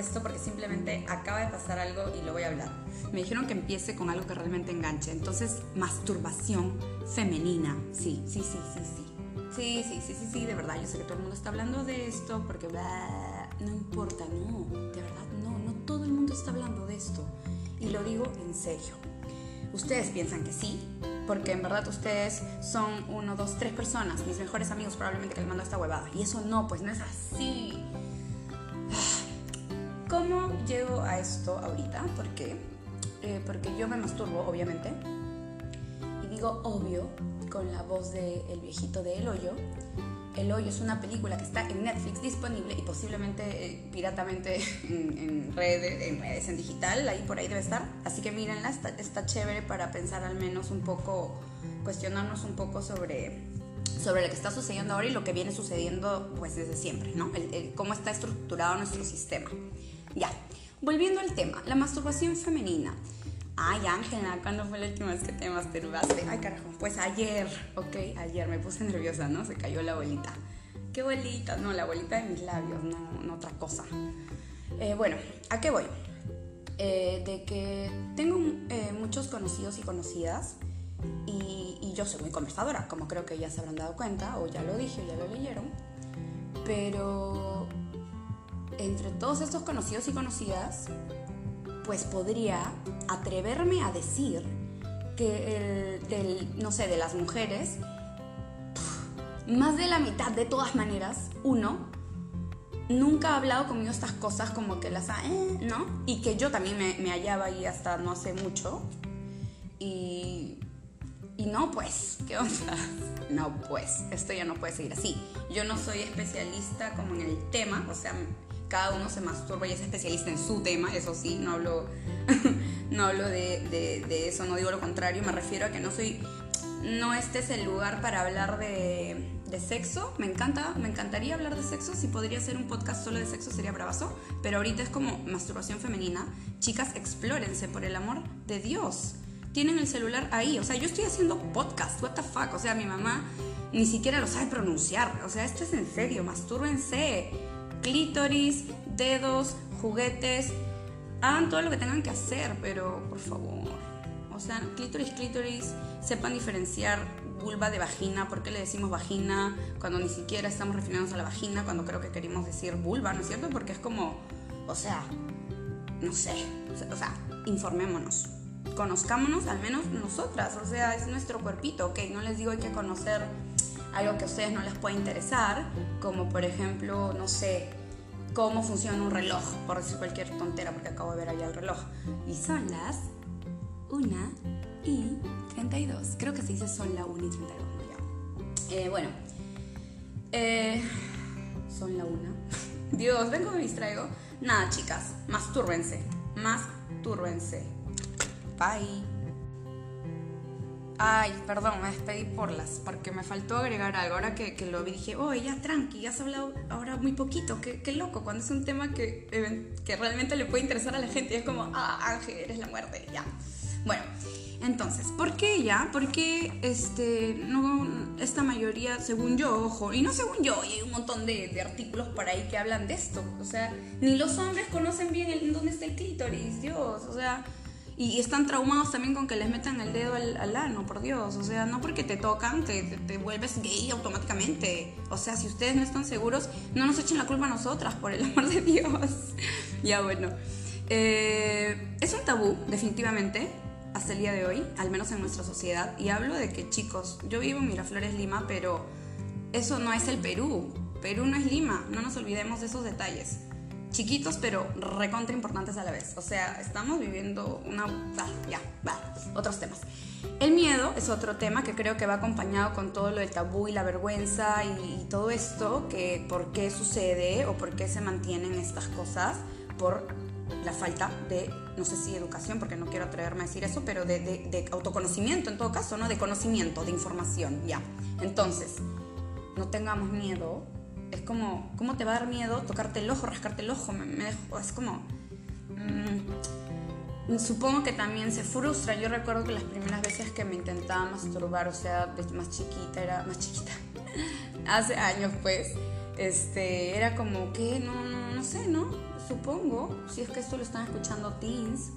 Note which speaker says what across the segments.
Speaker 1: de esto porque simplemente acaba de pasar algo y lo voy a hablar. Me dijeron que empiece con algo que realmente enganche. Entonces, masturbación femenina. Sí, sí, sí, sí, sí. Sí, sí, sí, sí, sí, de verdad. Yo sé que todo el mundo está hablando de esto porque no importa, no. De verdad, no. No todo el mundo está hablando de esto. Y lo digo en serio. Ustedes piensan que sí, porque en verdad ustedes son uno, dos, tres personas, mis mejores amigos probablemente que les mando esta huevada. Y eso no, pues no es así. ¿Cómo llego a esto ahorita? ¿Por qué? Eh, porque yo me masturbo, obviamente. Y digo obvio con la voz del el viejito de El Hoyo. El Hoyo es una película que está en Netflix disponible y posiblemente eh, piratamente en, redes, en redes, en digital, ahí por ahí debe estar. Así que mírenla, está, está chévere para pensar al menos un poco, cuestionarnos un poco sobre sobre lo que está sucediendo ahora y lo que viene sucediendo pues desde siempre, ¿no? cómo está estructurado nuestro sistema. Ya, volviendo al tema, la masturbación femenina. Ay, Ángela, ¿cuándo fue la última vez que te masturbaste? Ay, carajo, pues ayer, ok, ayer me puse nerviosa, ¿no? Se cayó la bolita. ¿Qué bolita? No, la bolita de mis labios, no, otra cosa. Eh, bueno, ¿a qué voy? Eh, de que tengo eh, muchos conocidos y conocidas y, yo soy muy conversadora, como creo que ya se habrán dado cuenta, o ya lo dije, o ya lo leyeron, pero entre todos estos conocidos y conocidas, pues podría atreverme a decir que el, no sé, de las mujeres, más de la mitad de todas maneras, uno, nunca ha hablado conmigo estas cosas como que las eh, ¿no? Y que yo también me, me, hallaba ahí hasta no hace mucho. Y, y no, pues, ¿qué onda? No, pues, esto ya no puede seguir así. Yo no soy especialista como en el tema, o sea, cada uno se masturba y es especialista en su tema, eso sí, no hablo, no hablo de, de, eso, no digo lo contrario, me refiero a que no soy, no este es el lugar para hablar de, de sexo, me encanta, me encantaría hablar de sexo, si podría hacer un podcast solo de sexo sería bravazo, pero ahorita es como masturbación femenina, chicas, explórense por el amor de Dios. Tienen el celular ahí, o sea, yo estoy haciendo podcast, what the fuck, o sea, mi mamá ni siquiera lo sabe pronunciar, o sea, esto es en serio, mastúrbense clítoris, dedos, juguetes. Hagan todo lo que tengan que hacer, pero por favor. O sea, clítoris, clítoris, sepan diferenciar vulva de vagina, por qué le decimos vagina cuando ni siquiera estamos refiriéndonos a la vagina, cuando creo que queremos decir vulva, ¿no es cierto? Porque es como, o sea, no sé, o sea, informémonos, conozcámonos al menos nosotras, o sea, es nuestro cuerpito, ok, no les digo hay que conocer algo que a ustedes no les pueda interesar, como por ejemplo, no sé, cómo funciona un reloj, por decir cualquier tontera, porque acabo de ver allá el reloj. Y son las 1 y 32. Creo que se dice son la 1 y 32. Ya. Eh, bueno, eh, son la 1. Dios, ven cómo me distraigo. Nada, chicas, mastúrbense, mastúrbense. Bye. Ay, perdón, me despedí por las, porque me faltó agregar algo. Ahora que, lo vi, dije, oh, ya tranqui, ya has hablado ahora muy poquito, qué, qué, loco, cuando es un tema que, que realmente le puede interesar a la gente. Y es como, ah, Ángel, eres la muerte, ya. Bueno, entonces, ¿por qué ella? Porque este, no, esta mayoría, según yo, ojo, y no según yo, y hay un montón de, de, artículos por ahí que hablan de esto. O sea, ni los hombres conocen bien dónde está el clítoris, Dios, o sea y, están traumados también con que les metan el dedo al, ano, por Dios. O sea, no porque te tocan, te, te, vuelves gay automáticamente. O sea, si ustedes no están seguros, no nos echen la culpa a nosotras, por el amor de Dios. ya bueno. Eh, es un tabú, definitivamente, hasta el día de hoy, al menos en nuestra sociedad. Y hablo de que, chicos, yo vivo en Miraflores, Lima, pero eso no es el Perú. Perú no es Lima, no nos olvidemos de esos detalles chiquitos pero recontra importantes a la vez. O sea, estamos viviendo una... ya, va, otros temas. El miedo es otro tema que creo que va acompañado con todo lo del tabú y la vergüenza y, todo esto, que por qué sucede o por qué se mantienen estas cosas por la falta de, no sé si educación, porque no quiero atreverme a decir eso, pero de, autoconocimiento en todo caso, ¿no? De conocimiento, de información, ya. Entonces, no tengamos miedo es como, ¿cómo te va a dar miedo tocarte el ojo, rascarte el ojo? Me, es como... Mm, supongo que también se frustra. Yo recuerdo que las primeras veces que me intentaba masturbar, o sea, más chiquita, era más chiquita, hace años pues, este, era como que, no, no, no sé, ¿no? Supongo, si es que esto lo están escuchando teens,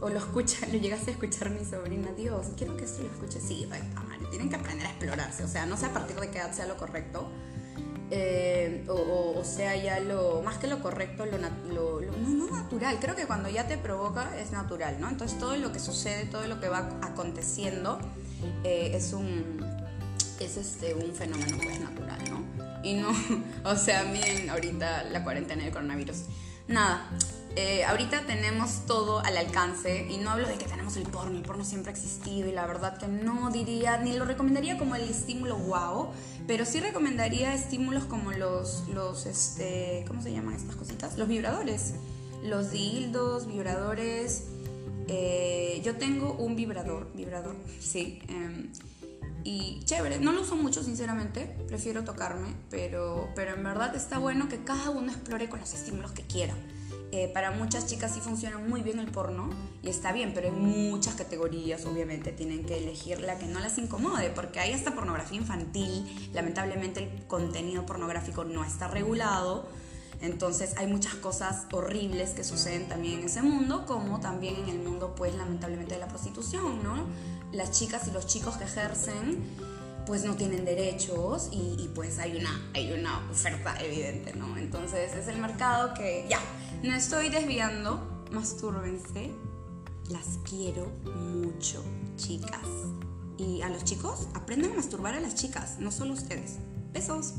Speaker 1: o lo escucha, lo llegaste a escuchar mi sobrina, Dios, quiero que esto lo escuche. Sí, tienen que aprender a explorarse, o sea, no sé a partir de qué edad sea lo correcto, eh, o, sea, ya lo, más que lo correcto, lo, no, natural, creo que cuando ya te provoca es natural, ¿no? Entonces todo lo que sucede, todo lo que va aconteciendo eh, es un, es este, un fenómeno pues natural, ¿no? Y no, o sea, miren ahorita la cuarentena del coronavirus. Nada, eh, ahorita tenemos todo al alcance y no hablo de que tenemos el porno, el porno siempre ha existido y la verdad que no diría, ni lo recomendaría como el estímulo wow, pero sí recomendaría estímulos como los, los este, ¿cómo se llaman estas cositas? Los vibradores, los dildos, vibradores. Eh, yo tengo un vibrador, vibrador, sí. Em, y chévere, no lo uso mucho sinceramente, prefiero tocarme, pero, pero en verdad está bueno que cada uno explore con los estímulos que quiera. Eh, para muchas chicas sí funciona muy bien el porno y está bien, pero en muchas categorías obviamente tienen que elegir la que no las incomode, porque hay hasta pornografía infantil, lamentablemente el contenido pornográfico no está regulado, entonces hay muchas cosas horribles que suceden también en ese mundo, como también en el mundo pues lamentablemente de la prostitución, ¿no? Las chicas y los chicos que ejercen pues no tienen derechos y, pues hay una, hay una oferta evidente, ¿no? Entonces es el mercado que ya, no estoy desviando, mastúrbense, las quiero mucho, chicas. Y a los chicos, aprendan a masturbar a las chicas, no solo ustedes. Besos.